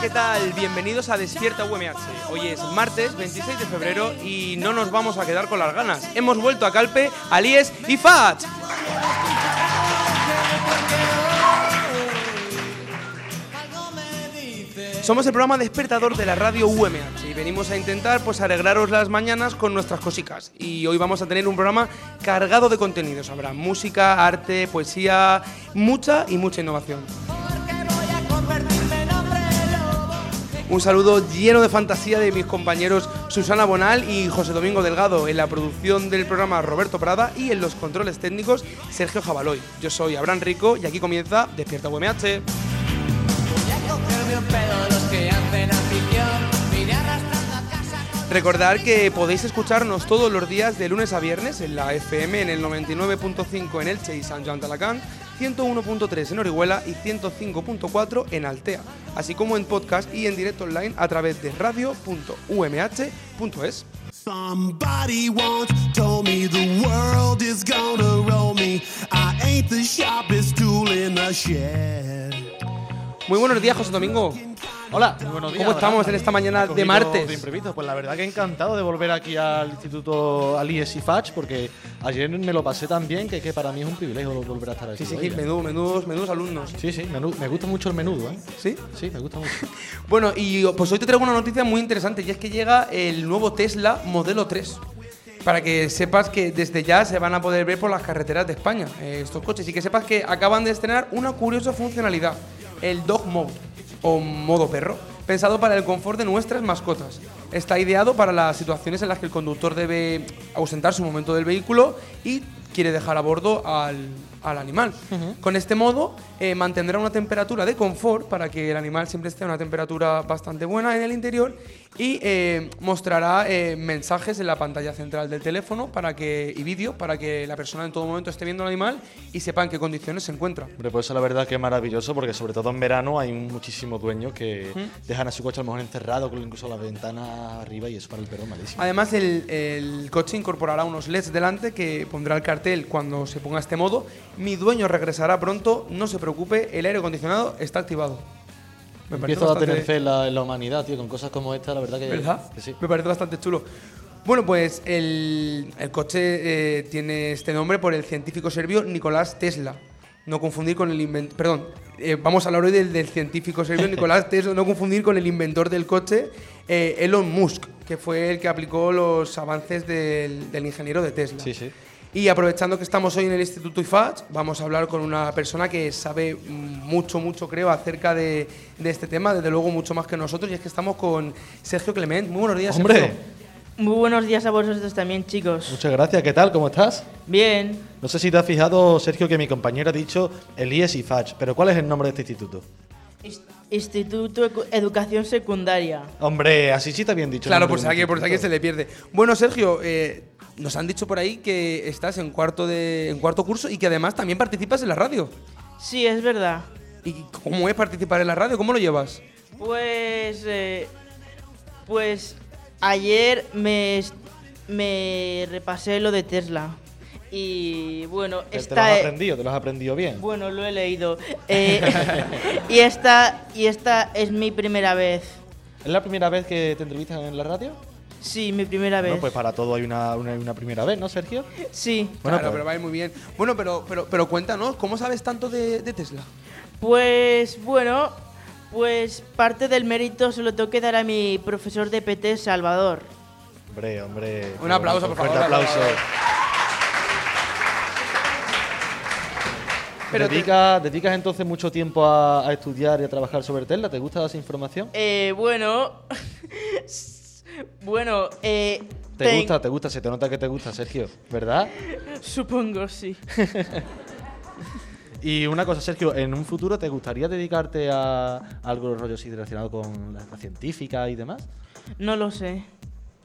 ¿Qué tal? Bienvenidos a Despierta UMH. Hoy es martes 26 de febrero y no nos vamos a quedar con las ganas. Hemos vuelto a Calpe, Alies y Fat. Somos el programa despertador de la radio UMH y venimos a intentar pues alegraros las mañanas con nuestras cositas. Y hoy vamos a tener un programa cargado de contenidos. Habrá música, arte, poesía, mucha y mucha innovación. Un saludo lleno de fantasía de mis compañeros Susana Bonal y José Domingo Delgado en la producción del programa Roberto Prada y en los controles técnicos Sergio Jabaloy. Yo soy Abraham Rico y aquí comienza Despierta UMH. Recordar que podéis escucharnos todos los días de lunes a viernes en la FM en el 99.5 en Elche y San Joan de Alacant, 101.3 en Orihuela y 105.4 en Altea, así como en podcast y en directo online a través de radio.umh.es. Somebody once told me the world is gonna roll me. I ain't the sharpest tool in the shed. Muy buenos días, José Domingo. Hola, muy buenos días. ¿Cómo estamos Abraham. en esta mañana de martes? de imprevisto. Pues la verdad que encantado de volver aquí al Instituto Alies y Fach porque ayer me lo pasé tan bien que, que para mí es un privilegio volver a estar aquí. Sí, sí, sí, menudo, menudos, menudos alumnos. Sí, sí, menú- me gusta mucho el menudo, ¿eh? ¿Sí? Sí, me gusta mucho. Bueno, y pues hoy te traigo una noticia muy interesante y es que llega el nuevo Tesla Modelo 3. Para que sepas que desde ya se van a poder ver por las carreteras de España eh, estos coches y que sepas que acaban de estrenar una curiosa funcionalidad, el Dog Mode o modo perro, pensado para el confort de nuestras mascotas. Está ideado para las situaciones en las que el conductor debe ausentarse un momento del vehículo y quiere dejar a bordo al, al animal. Con este modo eh, mantendrá una temperatura de confort para que el animal siempre esté a una temperatura bastante buena en el interior y eh, mostrará eh, mensajes en la pantalla central del teléfono para que, y vídeo para que la persona en todo momento esté viendo al animal y sepa en qué condiciones se encuentra. Hombre, pues eso la verdad que es maravilloso porque sobre todo en verano hay muchísimos dueños que dejan a su coche a lo mejor encerrado con incluso la ventana arriba y eso para el perro malísimo. Además, el, el coche incorporará unos LEDs delante que pondrá el cartel cuando se ponga este modo. Mi dueño regresará pronto, no se preocupe, el aire acondicionado está activado. Me parece Empiezo a tener bastante- fe en la, en la humanidad, tío, con cosas como esta, la verdad que, ¿Verdad? que sí. Me parece bastante chulo. Bueno, pues el, el coche eh, tiene este nombre por el científico serbio Nicolás Tesla. No confundir con el inventor. Perdón, eh, vamos a hablar hoy del, del científico serbio Nicolás Tesla, no confundir con el inventor del coche, eh, Elon Musk, que fue el que aplicó los avances del, del ingeniero de Tesla. Sí, sí. Y aprovechando que estamos hoy en el Instituto IFACH, vamos a hablar con una persona que sabe mucho, mucho, creo, acerca de, de este tema, desde luego mucho más que nosotros, y es que estamos con Sergio Clement. Muy buenos días, Hombre, Sergio. Muy buenos días a vosotros también, chicos. muchas gracias. ¿Qué tal? ¿Cómo estás? Bien, No sé si te has fijado, Sergio, que mi compañero ha dicho Elías y Fach, pero ¿cuál es el nombre de este instituto? Instituto Educación Secundaria. Hombre, así sí te habían dicho. el Claro, por si, alguien, por si alguien se le pierde. Bueno, Sergio, eh, nos han dicho por ahí que estás en cuarto, de, en cuarto curso y que además también participas en la radio. Sí, es verdad. ¿Y cómo es participar en la radio? ¿Cómo lo llevas? Pues, eh, pues ayer me, me repasé lo de Tesla. Y bueno, ¿Te, te lo esta has e- aprendido? ¿Te lo has aprendido bien? Bueno, lo he leído. Eh, y esta y esta es mi primera vez. ¿Es la primera vez que te entrevistan en la radio? Sí, mi primera vez. Bueno, pues para todo hay una, una, una primera vez, ¿no, Sergio? Sí. Bueno, claro, pues- pero va a ir muy bien. Bueno, pero, pero, pero cuéntanos, ¿cómo sabes tanto de, de Tesla? Pues bueno, pues parte del mérito se lo tengo que dar a mi profesor de PT, Salvador. Hombre, hombre. Un aplauso, por fuerte favor, aplauso. aplauso. Pero te- ¿Dedicas, ¿Dedicas entonces mucho tiempo a, a estudiar y a trabajar sobre Tesla? ¿Te gusta esa información? Eh, bueno, bueno, eh, Te Ten- gusta, te gusta, se te nota que te gusta, Sergio, ¿verdad? Supongo, sí. Y una cosa, Sergio, ¿en un futuro te gustaría dedicarte a algo rollo así relacionado con la, la científica y demás? No lo sé.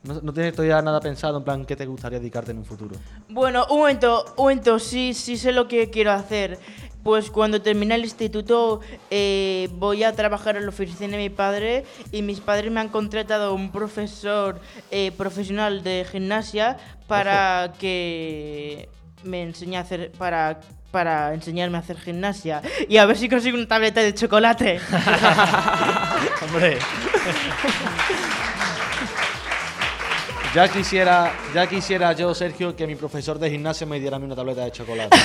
¿No, no tienes todavía nada pensado en plan qué te gustaría dedicarte en un futuro? Bueno, un momento, un momento, sí, sí sé lo que quiero hacer. Pues cuando termine el instituto eh, voy a trabajar en la oficina de mi padre y mis padres me han contratado un profesor eh, profesional de gimnasia para que me enseñe a hacer, para, para enseñarme a hacer gimnasia y a ver si consigo una tableta de chocolate. Hombre. ya quisiera, ya quisiera yo, Sergio, que mi profesor de gimnasia me diera a mí una tableta de chocolate.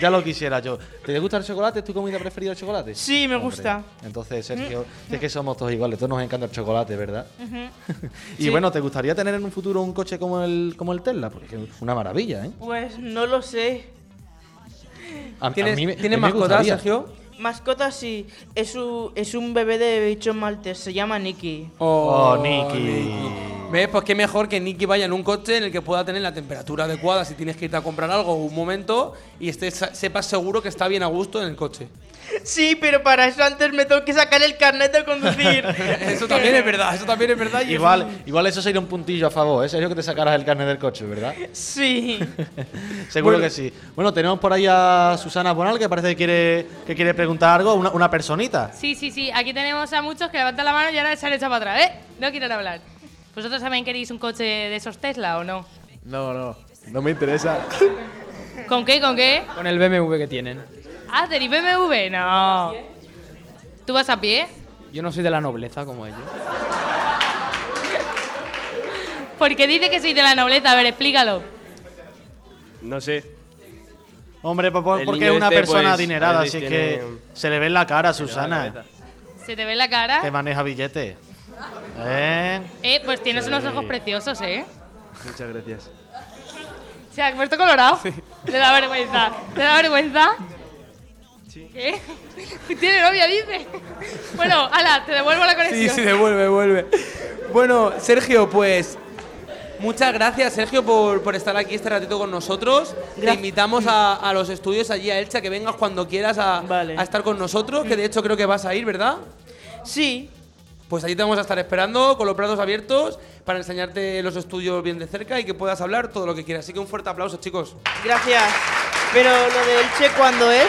ya lo quisiera yo. ¿Te gusta el chocolate? ¿Es tu comida preferida el chocolate? Sí, me Hombre, gusta. Entonces, Sergio, es que somos todos iguales, todos nos encanta el chocolate, ¿verdad? y bueno, ¿te gustaría tener en un futuro un coche como el, como el Tesla? Porque es una maravilla, ¿eh? Pues no lo sé. A, a ¿Tienes, mí me- ¿tienes a mí me mascota, gustaría. Sergio? Mascota sí, es un, es un bebé de bichos maltes, se llama Nicky. Oh, Nicky. ¿Ves? Pues qué mejor que Nicky vaya en un coche en el que pueda tener la temperatura adecuada si tienes que irte a comprar algo un momento y estés, sepas seguro que está bien a gusto en el coche. Sí, pero para eso antes me tengo que sacar el carnet de conducir. Eso también es verdad, eso también es verdad. y es Igual, un- igual eso sería un puntillo a favor, ¿eh? Sergio, que te sacaras el carnet del coche, ¿verdad? Sí. Seguro Bueno. que sí. Bueno, tenemos por ahí a Susana Bonal, que parece que quiere, que quiere preguntar algo, una, una personita. Sí, sí, sí. Aquí tenemos a muchos que levantan la mano y ahora se han echado para atrás, ¿eh? No quieren hablar. ¿Vosotros también queréis un coche de esos Tesla o no? No, no, no me interesa. ¿Con qué? ¿Con qué? Con el BMW que tienen. Ah, ¿tenéis BMW? No. ¿Tú vas a pie? Yo no soy de la nobleza como ellos. Porque dice que soy de la nobleza. A ver, explícalo. No sé. Hombre, pues, por- El porque niño es una este, persona pues, adinerada, así que se le ve en la cara, Susana. ¿Se te ve la cara? que maneja billetes. ¿Eh? Eh, pues tienes unos ojos preciosos, ¿eh? Muchas gracias. Se ha puesto colorado. Le da vergüenza. ¿Le da vergüenza? ¿Qué? Tiene novia, dice. Bueno, ala, te devuelvo la Sí, conexión. sí, devuelve, devuelve. Bueno, Sergio, pues muchas gracias, Sergio, por, por estar aquí este ratito con nosotros. Te invitamos a, a los estudios allí a Elche, que vengas cuando quieras a, Vale. a estar con nosotros, que de hecho creo que vas a ir, ¿verdad? Sí. Pues allí te vamos a estar esperando con los brazos abiertos para enseñarte los estudios bien de cerca y que puedas hablar todo lo que quieras. Así que un fuerte aplauso, chicos. Gracias. Pero lo del Che, ¿cuándo es?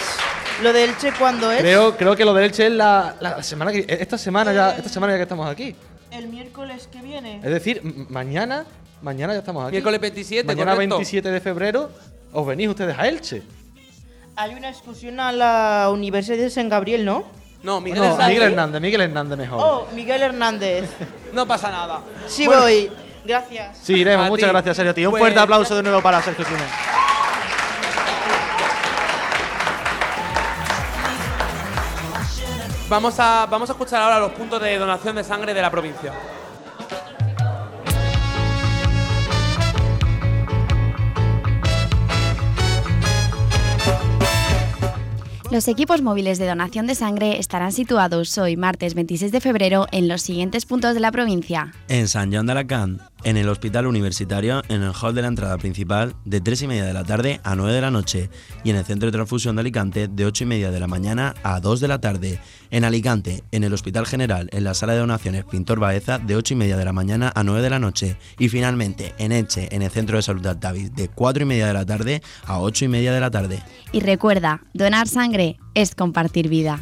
Lo del Che, ¿cuándo es? Creo, creo que lo del Elche es la, la semana que esta semana ya esta semana ya que estamos aquí. El miércoles que viene. Es decir, mañana, mañana ya estamos aquí. Miércoles 27, Mañana correcto. 27 de febrero os venís ustedes a Elche. Hay una excursión a la Universidad de San Gabriel, ¿no? No, Miguel No, Hernández. Miguel Hernández, Miguel Hernández mejor. Oh, Miguel Hernández. No pasa nada. Sí Bueno, voy. Gracias. Sí, iremos. A Muchas ti. gracias, Sergio, tío. Un Pues- fuerte aplauso de nuevo para Sergio Jiménez. Vamos a, vamos a escuchar ahora los puntos de donación de sangre de la provincia. Los equipos móviles de donación de sangre estarán situados hoy, martes 26 de febrero, en los siguientes puntos de la provincia. En San Joan de Alacant, en el Hospital Universitario, en el hall de la entrada principal, de 3 y media de la tarde a 9 de la noche, y en el Centro de Transfusión de Alicante, de 8 y media de la mañana a 2 de la tarde. En Alicante, en el Hospital General, en la Sala de Donaciones Pintor Baeza, de 8 y media de la mañana a 9 de la noche. Y finalmente, en Elche, en el Centro de Salud de de 4 y media de la tarde a 8 y media de la tarde. Y recuerda, donar sangre es compartir vida.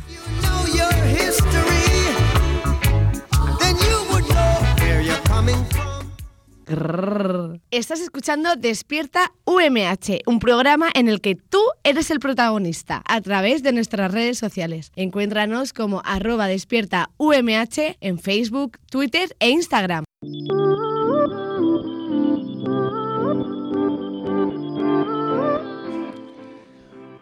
Estás escuchando Despierta UMH, un programa en el que tú eres el protagonista a través de nuestras redes sociales. Encuéntranos como arroba despierta UMH en Facebook, Twitter e Instagram.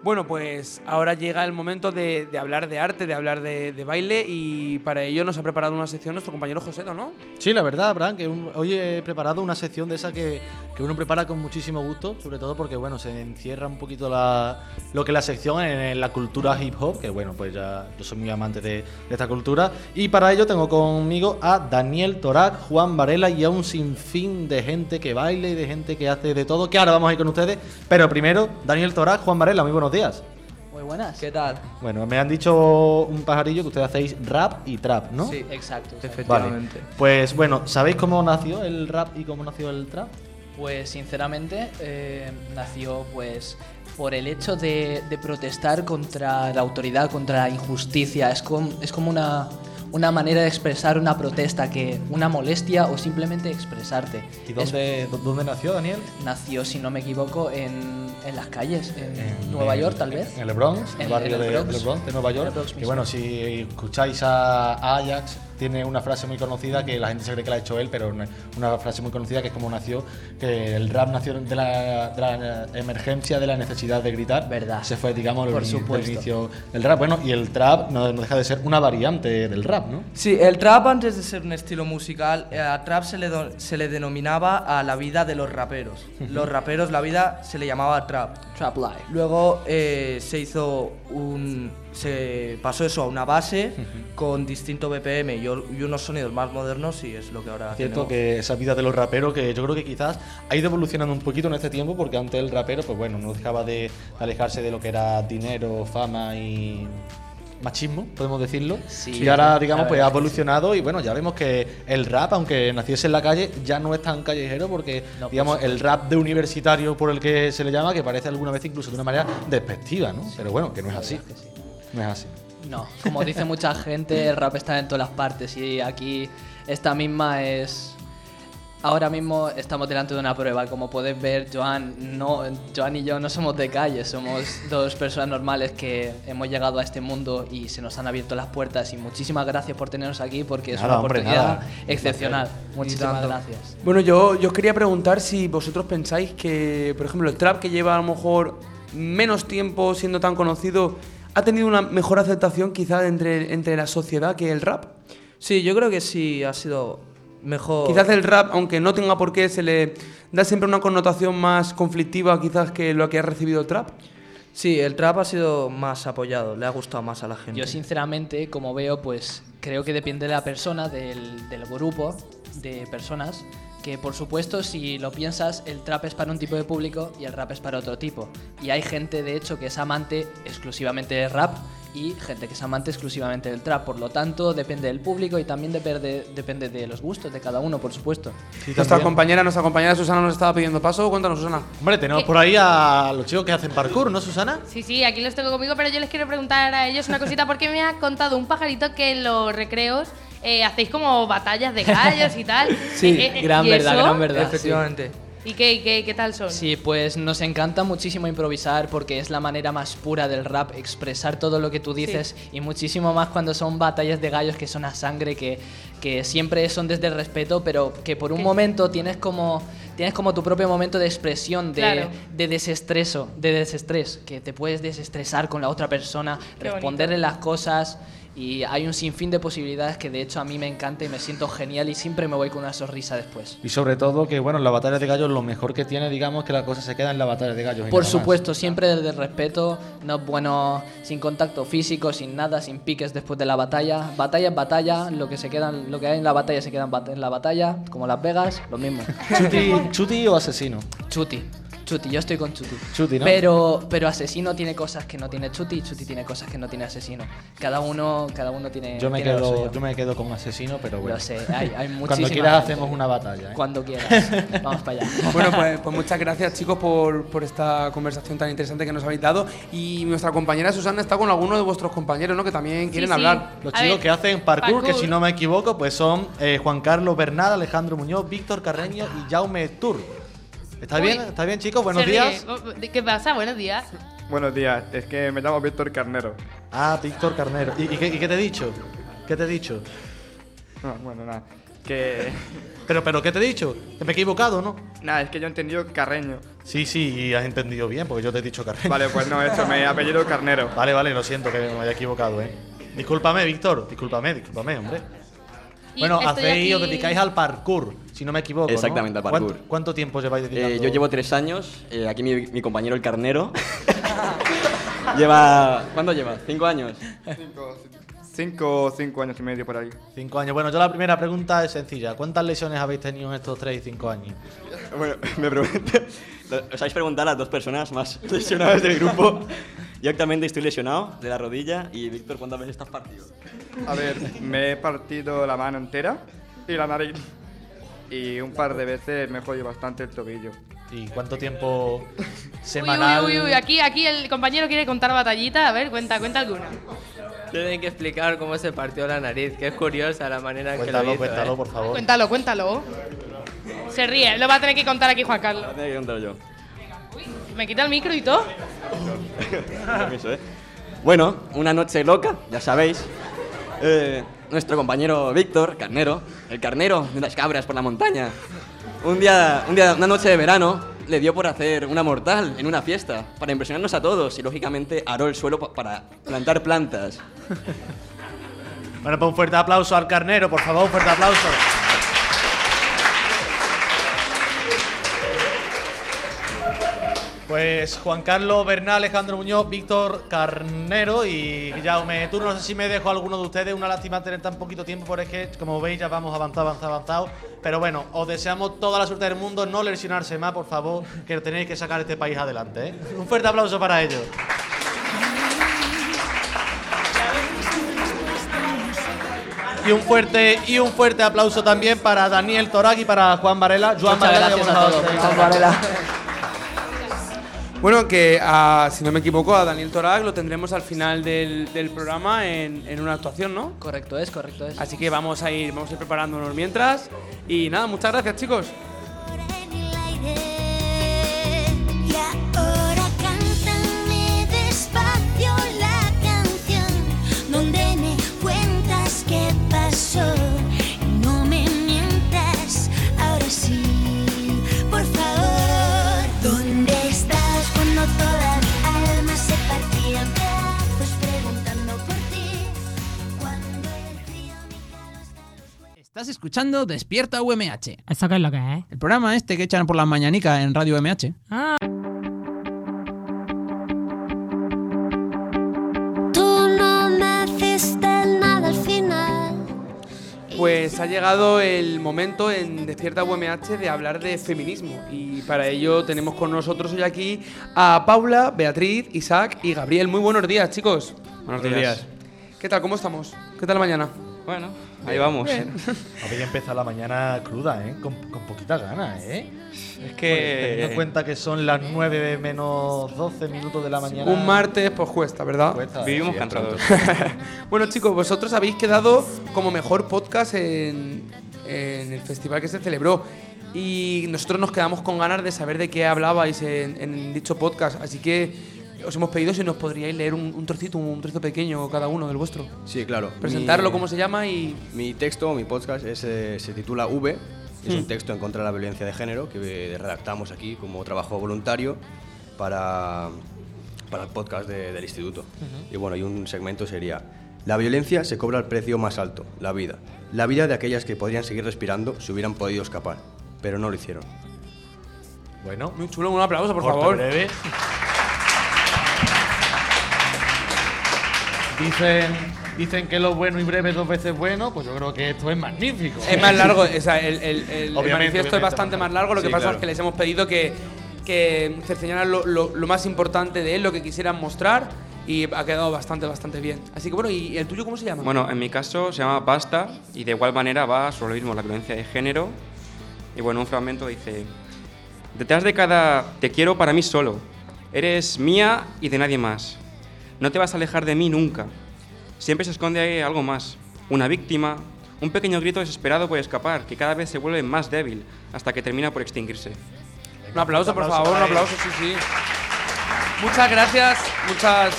Bueno, pues ahora llega el momento de, hablar de arte, de hablar de, baile y para ello nos ha preparado una sección nuestro compañero Joseto, ¿no? Sí, la verdad, Abraham, que hoy he preparado una sección de esa que, que uno prepara con muchísimo gusto, sobre todo porque bueno, se encierra un poquito la, lo que es la sección en, la cultura hip hop, que bueno, pues ya yo soy muy amante de, de esta cultura. Y para ello tengo conmigo a Daniel Torac, Juan Varela y a un sinfín de gente que baila y de gente que hace de todo, que ahora vamos a ir con ustedes. Pero primero, Daniel Torac, Juan Varela, muy buenos días. Muy buenas. ¿Qué tal? Bueno, me han dicho un pajarillo que ustedes hacéis rap y trap, ¿no? Sí, exacto. Vale. Pues bueno, ¿sabéis cómo nació el rap y cómo nació el trap? Pues sinceramente eh, nació pues por el hecho de, de protestar contra la autoridad, contra la injusticia. Es, com- es como una, una manera de expresar una protesta, que una molestia o simplemente expresarte. ¿Y dónde, Es- dónde nació Daniel? nació, si no me equivoco, en, en las calles, en, Nueva York tal vez. En el Bronx, en el En- barrio en el de, Bronx. del Bronx, de Nueva En el York. Mismo. bueno, si escucháis a Ajax, tiene una frase muy conocida que la gente se cree que la ha hecho él, pero una frase muy conocida que es como nació, que el rap nació de la, de la emergencia, de la necesidad de gritar. Verdad. Se fue, digamos, el, Por supuesto. del inicio del rap. Bueno, y el trap no, no deja de ser una variante del rap, ¿no? Sí, el trap antes de ser un estilo musical, eh, a trap se le, do- se le denominaba a la vida de los raperos. Los raperos, la vida se le llamaba trap. Trap life. Luego eh, se hizo un... se pasó eso a una base con distinto BPM y, unos sonidos más modernos y es lo que ahora Cierto tenemos. que esa vida de los raperos, que yo creo que quizás ha ido evolucionando un poquito en este tiempo, porque antes el rapero, pues bueno, no dejaba de alejarse de lo que era dinero, fama y machismo, podemos decirlo. Sí, y ahora, digamos, pues ha evolucionado y bueno, ya vemos que el rap, aunque naciese en la calle, ya no es tan callejero porque, No, digamos, el rap de universitario por el que se le llama, que parece alguna vez incluso de una manera despectiva, ¿no? Pero bueno, que no es así. No es así. No, como dice mucha gente, el rap está en todas las partes y aquí esta misma es... Ahora mismo estamos delante de una prueba, como puedes ver, Joan, no, Joan y yo no somos de calle, somos dos personas normales que hemos llegado a este mundo y se nos han abierto las puertas y muchísimas gracias por tenernos aquí porque es Nada, una hombre, oportunidad nada. excepcional. Muchísimas gracias. Bueno, yo, yo os quería preguntar si vosotros pensáis que, por ejemplo, el trap que lleva a lo mejor menos tiempo siendo tan conocido, ha tenido una mejor aceptación quizás entre, entre la sociedad que el rap. Sí, yo creo que sí ha sido mejor... Quizás el rap, aunque no tenga por qué, se le da siempre una connotación más conflictiva quizás que lo que ha recibido el trap. Sí, el trap ha sido más apoyado, le ha gustado más a la gente. Yo sinceramente, como veo, pues creo que depende de la persona, del, del grupo de personas, que por supuesto si lo piensas, el trap es para un tipo de público y el rap es para otro tipo. Y hay gente, de hecho, que es amante exclusivamente del rap y gente que es amante exclusivamente del trap. Por lo tanto, depende del público y también depende, depende de los gustos de cada uno, por supuesto. nuestra compañera, nuestra compañera Susana nos estaba pidiendo paso. Cuéntanos, Susana. Hombre, tenemos por ahí a los chicos que hacen parkour, ¿no, Susana? Sí, sí, aquí los tengo conmigo, pero yo les quiero preguntar a ellos una cosita porque me ha contado un pajarito que en los recreos eh, hacéis como batallas de gallos y tal. Sí, Eh, eh, gran ¿y verdad, eso? gran verdad. Efectivamente. ¿Y qué, qué, qué tal son? Sí, pues nos encanta muchísimo improvisar porque es la manera más pura del rap, expresar todo lo que tú dices y muchísimo más cuando son batallas de gallos que son a sangre, que, que siempre son desde el respeto, pero que por un momento tienes como, tienes como tu propio momento de expresión, de, Claro. de desestreso, de desestrés, que te puedes desestresar con la otra persona, Qué responderle las cosas. Y hay un sinfín de posibilidades que de hecho a mí me encanta y me siento genial y siempre me voy con una sonrisa después. Y sobre todo que, bueno, en la batalla de gallos lo mejor que tiene, digamos, que la cosa se queda en la batalla de gallos. Por más. supuesto, siempre desde el respeto, no es bueno sin contacto físico, sin nada, sin piques después de la batalla. Batalla es batalla, lo que se queda, lo que hay en la batalla se queda en la batalla, como Las Vegas, lo mismo. ¿Chuti, chuti o asesino? Chuti. Chuti, yo estoy con Chuti. Chuti, ¿no? Pero, pero asesino tiene cosas que no tiene Chuti y Chuti tiene cosas que no tiene asesino. Cada uno, cada uno tiene. Yo me, tiene quedo, yo me quedo con asesino, pero bueno. Lo sé, hay, hay Cuando quieras gente. hacemos una batalla. ¿eh? Cuando quieras. Vamos para allá. Bueno, pues, pues muchas gracias chicos por, por esta conversación tan interesante que nos habéis dado. Y nuestra compañera Susana está con alguno de vuestros compañeros, ¿no? Que también quieren sí. hablar. Los A chicos ver, que hacen parkour, que si no me equivoco, pues son eh, Juan Carlos Bernal, Alejandro Muñoz, Víctor Carreño y Jaume Tur. ¿Está bien? ¿Está bien, chicos? Buenos Se días. ríe. ¿Qué pasa? Buenos días. Buenos días, es que me llamo Víctor Carnero. Ah, Víctor Carnero. ¿Y, y qué, y qué te he dicho? ¿Qué te he dicho? No, bueno, nada. Que. Pero, pero, ¿qué te he dicho? Que me he equivocado, ¿no? Nada, es que yo he entendido Carreño. Sí, sí, y has entendido bien, porque yo te he dicho Carreño. Vale, pues no, eso, me apellido Carnero. Vale, vale, lo siento que me haya equivocado, ¿eh? Discúlpame, Víctor. Discúlpame, discúlpame, hombre. Y Bueno, estoy hacéis, os aquí- dedicáis al parkour. Si no me equivoco. ¿no? Exactamente, al parkour. ¿Cuánto, cuánto tiempo lleváis Eh, dedicando? yo llevo tres años, eh, aquí mi, mi compañero el carnero. lleva. ¿Cuánto lleva? ¿Cinco años? Cinco, cinco años y medio por ahí. Cinco años. Bueno, yo la primera pregunta es sencilla. ¿Cuántas lesiones habéis tenido en estos tres y cinco años? Bueno, me pregunto. Os habéis preguntado a las dos personas más lesionadas del grupo. Yo actualmente estoy lesionado de la rodilla y Víctor, ¿cuántas veces estás partido? A ver, me he partido la mano entera y la nariz. Y un par de veces me he jodido bastante el tobillo. ¿Y cuánto tiempo Uy, semanal? uy, uy, uy, aquí, aquí el compañero quiere contar batallita. A ver, cuenta, cuenta alguna. Tienen que explicar cómo se partió la nariz, que es curiosa la manera en que Cuéntalo, lo hizo. cuéntalo, ¿eh? por favor. Cuéntalo, cuéntalo. Se ríe, lo va a tener que contar aquí Juan Carlos. Tengo que contar yo. Me quita el micro y todo. Permiso, ¿eh? Bueno, una noche loca, ya sabéis. Eh, nuestro compañero Víctor, carnero, el carnero de las cabras por la montaña. Un día, un día, una noche de verano, le dio por hacer una mortal en una fiesta, para impresionarnos a todos y lógicamente aró el suelo pa- para plantar plantas. Bueno, pues un fuerte aplauso al carnero, por favor, un fuerte aplauso. Pues Juan Carlos Bernal, Alejandro Muñoz, Víctor Carnero y Jaume Turno. No sé si me dejo alguno de ustedes. Una lástima tener tan poquito tiempo, porque es que, como veis, ya vamos avanzado, avanzado, avanzado. Pero bueno, os deseamos toda la suerte del mundo. No lesionarse más, por favor, que tenéis que sacar este país adelante. ¿eh? Un fuerte aplauso para ellos. Y un fuerte y un fuerte aplauso también para Daniel Torag y para Juan Varela. Juan Muchas Varela, gracias a todos. Juan Varela. Bueno, que ah, si no me equivoco, a Daniel Torac lo tendremos al final del, del programa en, en una actuación, ¿no? Correcto es, correcto es. Así que vamos a ir, vamos a ir preparándonos mientras. Y nada, muchas gracias, chicos. Estás escuchando Despierta UMH. ¿Eso qué es lo que es? El programa este que echan por las mañanicas en Radio UMH. Tú no me hiciste nada al final. Pues ha llegado el momento en Despierta UMH de hablar de feminismo. Y para ello tenemos con nosotros hoy aquí a Paula, Beatriz, Isaac y Gabriel. Muy buenos días, chicos. Buenos días. ¿Qué tal? ¿Cómo estamos? ¿Qué tal la mañana? Bueno, ahí vamos. Bien. Habéis empezado la mañana cruda, ¿eh? Con, con poquitas ganas, ¿eh? Es que- Teniendo en cuenta que son las 9 menos 12 minutos de la mañana. Un martes, pues cuesta, ¿verdad? Cuesta, Vivimos sí, bueno, chicos, vosotros habéis quedado como mejor podcast en, en el festival que se celebró. Y nosotros nos quedamos con ganas de saber de qué hablabais en, en dicho podcast. Así que os hemos pedido si nos podríais leer un, un trocito, un trozo pequeño cada uno del vuestro. Sí, claro. Presentarlo, Mi- cómo se llama y. Mi texto, mi podcast, es, eh, se titula V. Es Hmm. un texto en contra de la violencia de género que eh, redactamos aquí como trabajo voluntario para, para el podcast de- del instituto. Y bueno, y un segmento sería: La violencia se cobra el precio más alto, la vida. La vida de aquellas que podrían seguir respirando si hubieran podido escapar, pero no lo hicieron. Bueno, muy chulo, un aplauso, por Corto, favor. breve. Dicen, dicen que lo bueno y breve dos veces bueno, pues yo creo que esto es magnífico. Es más largo, o sea, el, el- el- manifiesto es bastante más largo. Lo que Sí, pasa claro. es que les hemos pedido que, que cerceñaran lo, lo- lo más importante de él, lo que quisieran mostrar, y ha quedado bastante, bastante bien. Así que bueno, ¿y el tuyo cómo se llama? Bueno, en mi caso se llama Basta y de igual manera va sobre lo mismo, la violencia de género. Y bueno, un fragmento dice, detrás de cada te quiero para mí solo, eres mía y de nadie más. No te vas a alejar de mí nunca. Siempre se esconde algo más, una víctima, un pequeño grito desesperado por escapar, que cada vez se vuelve más débil hasta que termina por extinguirse. Un aplauso, por favor, un aplauso, sí, sí. Muchas gracias, muchas,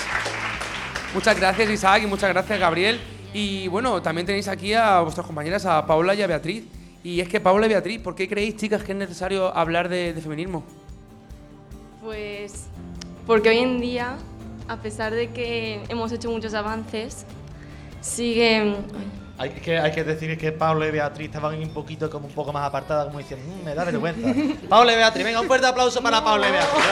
muchas gracias Isaac y muchas gracias Gabriel. Y bueno, también tenéis aquí a vuestras compañeras, a Paula y a Beatriz. Y es que Paula y Beatriz, ¿por qué creéis, chicas, que es necesario hablar de, de feminismo? Pues porque hoy en día, a pesar de que hemos hecho muchos avances, siguen, Hay que, hay que decir que Pablo y Beatriz estaban un poquito como un poco más apartadas, como diciendo, "Mm, me da vergüenza. Pablo y Beatriz, venga, un fuerte aplauso para Pablo y Beatriz.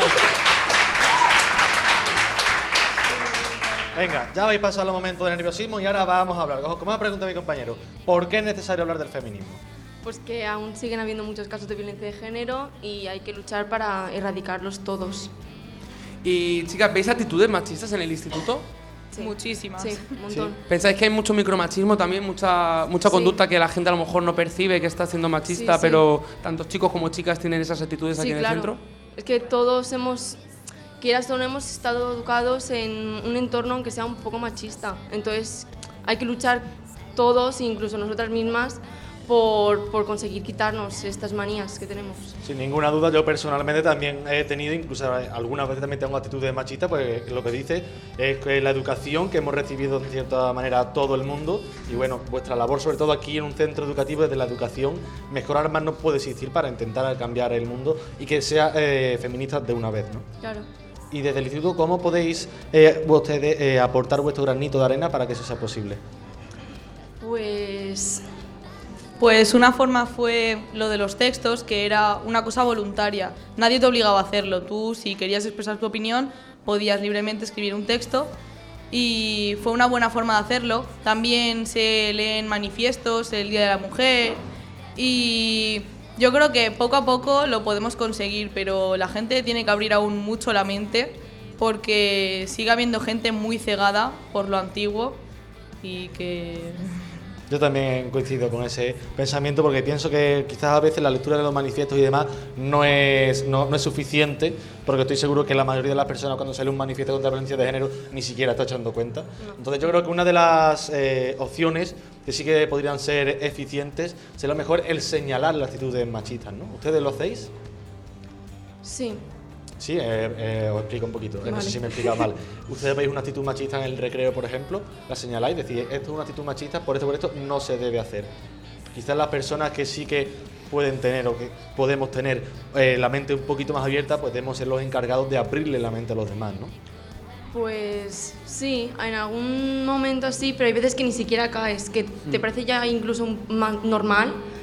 Venga, ya habéis pasado el momento del nerviosismo y ahora vamos a hablar. Como me pregunta mi compañero, ¿por qué es necesario hablar del feminismo? Pues que aún siguen habiendo muchos casos de violencia de género y hay que luchar para erradicarlos todos. Y chicas, ¿veis actitudes machistas en el instituto? Muchísimas. Sí, un montón. ¿Pensáis que hay mucho micromachismo también? Mucha, mucha Sí. conducta que la gente a lo mejor no percibe que está siendo machista, Sí, sí. pero tanto chicos como chicas tienen esas actitudes aquí Sí, en el centro? Es que todos hemos, quieras o no, hemos estado educados en un entorno aunque sea un poco machista. Entonces hay que luchar todos, incluso nosotras mismas, por, por conseguir quitarnos estas manías que tenemos. Sin ninguna duda, yo personalmente también he tenido, incluso algunas veces también tengo actitudes machistas, pues lo que dice es que la educación que hemos recibido de cierta manera todo el mundo y bueno, vuestra labor sobre todo aquí en un centro educativo desde la educación, mejorar más no puede existir para intentar cambiar el mundo y que sea eh, feminista de una vez, ¿no? Claro. Y desde el instituto, ¿cómo podéis eh, ustedes eh, aportar vuestro granito de arena para que eso sea posible? Pues Pues una forma fue lo de los textos, que era una cosa voluntaria. Nadie te obligaba a hacerlo. Tú, si querías expresar tu opinión, podías libremente escribir un texto y fue una buena forma de hacerlo. También se leen manifiestos, el Día de la Mujer y yo creo que poco a poco lo podemos conseguir, pero la gente tiene que abrir aún mucho la mente porque sigue habiendo gente muy cegada por lo antiguo y que Yo también coincido con ese pensamiento porque pienso que quizás a veces la lectura de los manifiestos y demás no es, no, no es suficiente porque estoy seguro que la mayoría de las personas cuando sale un manifiesto contra la violencia de género ni siquiera está echando cuenta. Entonces yo creo que una de las eh, opciones que sí que podrían ser eficientes lo mejor el señalar las actitudes machistas, ¿no? ¿Ustedes lo hacéis? sí, Sí, eh, eh, os explico un poquito, que no sé Vale. si me he explicado mal. Ustedes veis una actitud machista en el recreo, por ejemplo, la señaláis, decís, esto es una actitud machista, por esto, por esto, no se debe hacer. Quizás las personas que sí que pueden tener o que podemos tener eh, la mente un poquito más abierta, pues debemos ser los encargados de abrirle la mente a los demás, ¿no? pues sí, en algún momento sí, pero hay veces que ni siquiera caes, que te parece ya incluso un-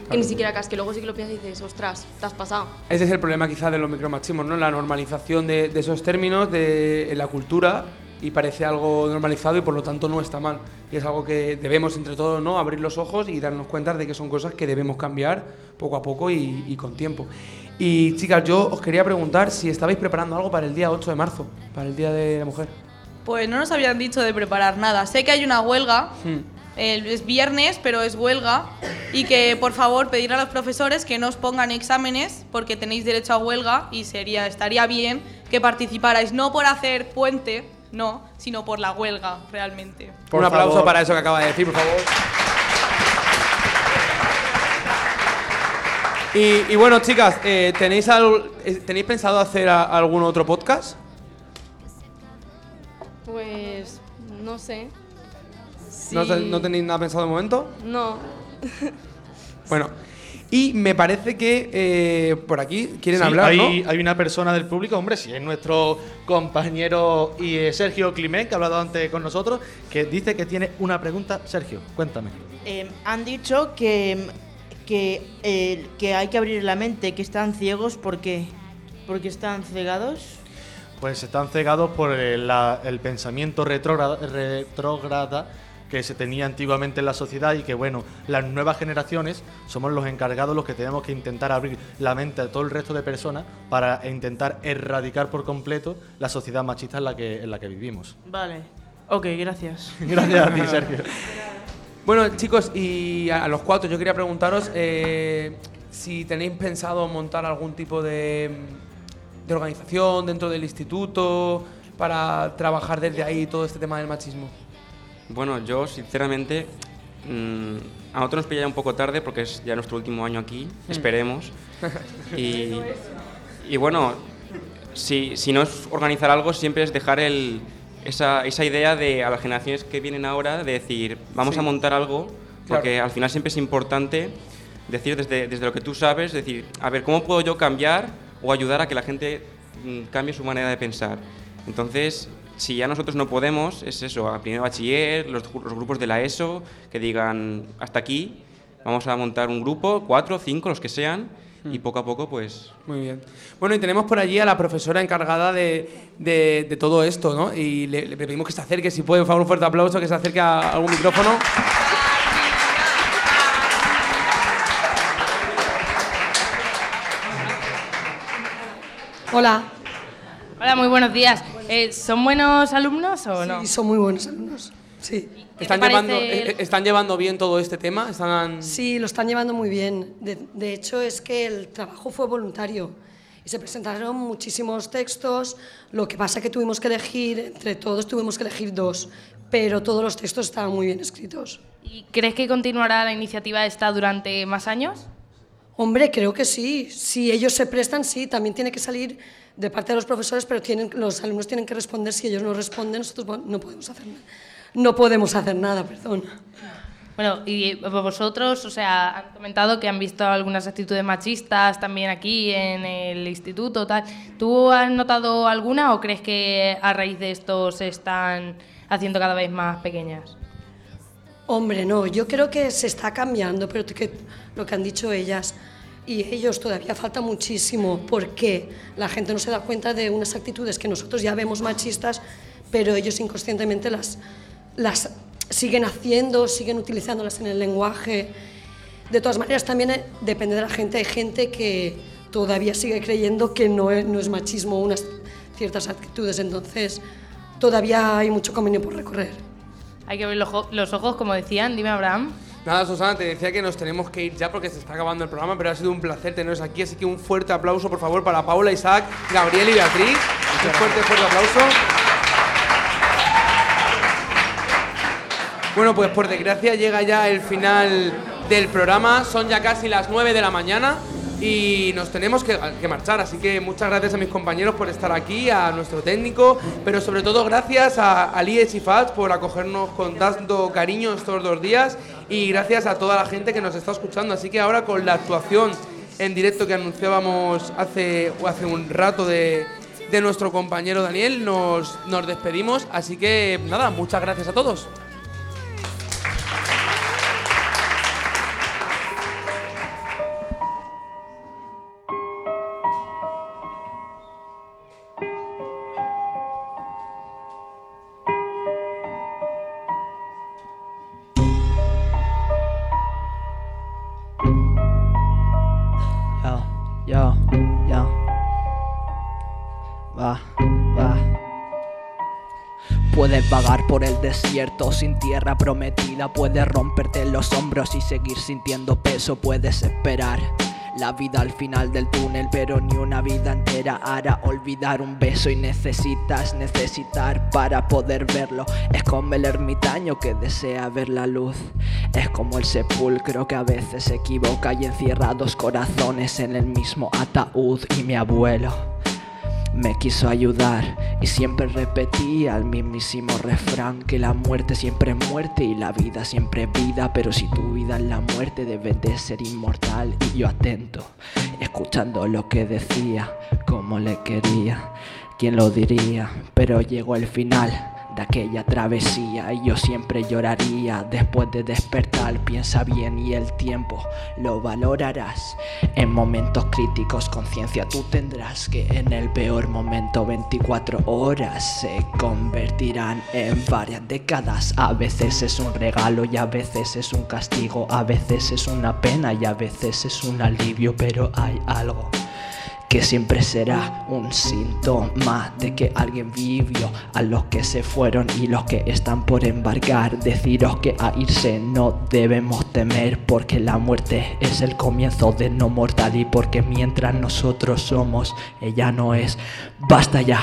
que ni siquiera caes, que luego sí que lo piensas y dices, ostras, te has pasado. Ese es el problema quizás de los micromachismos, ¿no? La normalización de, de esos términos de, en la cultura y parece algo normalizado y por lo tanto no está mal. Y es algo que debemos entre todos ¿no? abrir los ojos y darnos cuenta de que son cosas que debemos cambiar poco a poco y, y con tiempo. Y chicas, yo os quería preguntar si estabais preparando algo para el día 8 de marzo, para el Día de la Mujer. Pues no nos habían dicho de preparar nada. Sé que hay una huelga, el- es viernes, pero es huelga, y que por favor pedir a los profesores que no os pongan exámenes porque tenéis derecho a huelga y sería estaría bien que participarais no por hacer puente, no, sino por la huelga realmente. Un aplauso para eso que acaba de decir, por favor. Y, y bueno, chicas, eh, ¿tenéis, al- eh, ¿tenéis pensado hacer a- algún otro podcast? Pues no sé. ¿No, Sí. ¿No tenéis nada pensado de momento? No. Bueno, y me parece que eh, por aquí quieren Sí, hablar, hay, ¿no? hay una persona del público, hombre, sí, es nuestro compañero y eh, Sergio Climent, que ha hablado antes con nosotros, que dice que tiene una pregunta. Sergio, cuéntame. Eh, han dicho que, que, eh, que hay que abrir la mente, que están ciegos, ¿por qué? ¿Porque están cegados? Pues están cegados por el, la- el pensamiento retrógrada, retrógrada que se tenía antiguamente en la sociedad y que, bueno, las nuevas generaciones somos los encargados los que tenemos que intentar abrir la mente a todo el resto de personas para intentar erradicar por completo la sociedad machista en la que, en la que vivimos. Vale. Ok, gracias. Gracias a ti, Sergio. Bueno, chicos, y a, los cuatro yo quería preguntaros eh, si tenéis pensado montar algún tipo de, de organización dentro del instituto para trabajar desde ahí todo este tema del machismo. Bueno, yo sinceramente mm, a nosotros nos pilla ya un poco tarde porque es ya nuestro último año aquí, Mm. esperemos. Y, y bueno, si, si no es organizar algo, siempre es dejar el, esa, esa idea de a las generaciones que vienen ahora de decir, vamos Sí. a montar algo, porque Claro. al final siempre es importante decir desde, desde lo que tú sabes, decir, a ver, ¿cómo puedo yo cambiar o ayudar a que la gente mm, cambie su manera de pensar? Entonces, si ya nosotros no podemos, es eso, a primer bachiller, los, los grupos de la ESO, que digan, hasta aquí, vamos a montar un grupo, cuatro, cinco, los que sean, y poco a poco, pues... Muy bien. Bueno, y tenemos por allí a la profesora encargada de, de- de todo esto, ¿no? Y le, le pedimos que se acerque, si puede, por favor, un fuerte aplauso, que se acerque a algún micrófono. Hola. Hola, muy buenos días. Eh, ¿Son buenos alumnos o no? Sí, son muy buenos alumnos. Sí. ¿Están, llevando, parece eh, ¿Están llevando bien todo este tema? ¿Están... Sí, lo están llevando muy bien. De, de hecho, es que el trabajo fue voluntario y se presentaron muchísimos textos. Lo que pasa que tuvimos que elegir, entre todos tuvimos que elegir dos, pero todos los textos estaban muy bien escritos. ¿Y crees que continuará la iniciativa esta durante más años? Hombre, creo que sí. Si ellos se prestan, sí. También tiene que salir de parte de los profesores, pero tienen, los alumnos tienen que responder. Si ellos no responden, nosotros no podemos hacer nada. No podemos hacer nada, perdón. Bueno, y vosotros, o sea, han comentado que han visto algunas actitudes machistas también aquí en el instituto, tal. ¿Tú has notado alguna o crees que a raíz de esto se están haciendo cada vez más pequeñas? Hombre, no, yo creo que se está cambiando, pero que lo que han dicho ellas y ellos todavía falta muchísimo porque la gente no se da cuenta de unas actitudes que nosotros ya vemos machistas, pero ellos inconscientemente las, las siguen haciendo, siguen utilizándolas en el lenguaje. De todas maneras, también eh, depende de la gente. Hay gente que todavía sigue creyendo que no es, no es machismo unas ciertas actitudes, entonces todavía hay mucho camino por recorrer. Hay que ver los, jo- los ojos, como decían. Dime, Abraham. Nada, Susana, te decía que nos tenemos que ir ya porque se está acabando el programa, pero ha sido un placer teneros aquí, así que un fuerte aplauso, por favor, para Paula, Isaac, Gabriel y Beatriz. Un fuerte, fuerte aplauso. Bueno, pues por desgracia llega ya el final del programa, son ya casi las 9 de la mañana y nos tenemos que, marchar, así que muchas gracias a mis compañeros por estar aquí, a nuestro técnico, pero sobre todo gracias a Alies y Fats por acogernos con tanto cariño estos dos días y gracias a toda la gente que nos está escuchando, así que ahora con la actuación en directo que anunciábamos hace, hace un rato de, de nuestro compañero Daniel, nos, nos despedimos, así que nada, muchas gracias a todos. Puedes vagar por el desierto sin tierra prometida, puedes romperte los hombros y seguir sintiendo peso, puedes esperar. La vida al final del túnel, pero ni una vida entera hará olvidar un beso y necesitas necesitar para poder verlo. Es como el ermitaño que desea ver la luz. Es como el sepulcro que a veces se equivoca y encierra dos corazones en el mismo ataúd. Y mi abuelo me quiso ayudar y siempre repetía el mismísimo refrán que la muerte siempre es muerte y la vida siempre es vida, pero si tu vida es la muerte debes de ser inmortal. Y yo atento, escuchando lo que decía, como le quería, quién lo diría, pero llegó el final de aquella travesía y yo siempre lloraría después de despertar. Piensa bien y el tiempo lo valorarás. En momentos críticos conciencia tú tendrás que en el peor momento 24 horas se convertirán en varias décadas. A veces es un regalo y a veces es un castigo, a veces es una pena y a veces es un alivio, pero hay algo que siempre será un síntoma de que alguien vivió a los que se fueron y los que están por embarcar. Deciros que a irse no debemos temer porque la muerte es el comienzo de no mortal y porque mientras nosotros somos, ella no es. Basta ya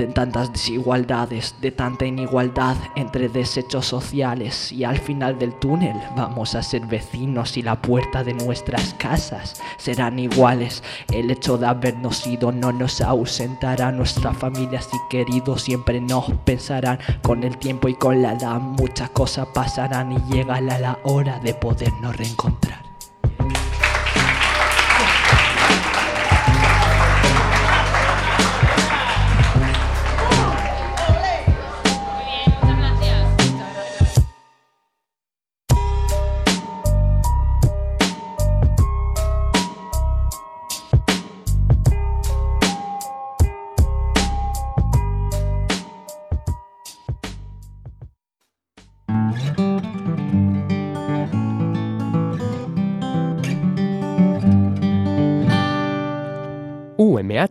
de tantas desigualdades, de tanta inigualdad entre desechos sociales y al final del túnel vamos a ser vecinos y la puerta de nuestras casas serán iguales. El hecho de habernos ido no nos ausentará, nuestras familias y queridos siempre nos pensarán. Con el tiempo y con la edad muchas cosas pasarán y llega la, la hora de podernos reencontrar.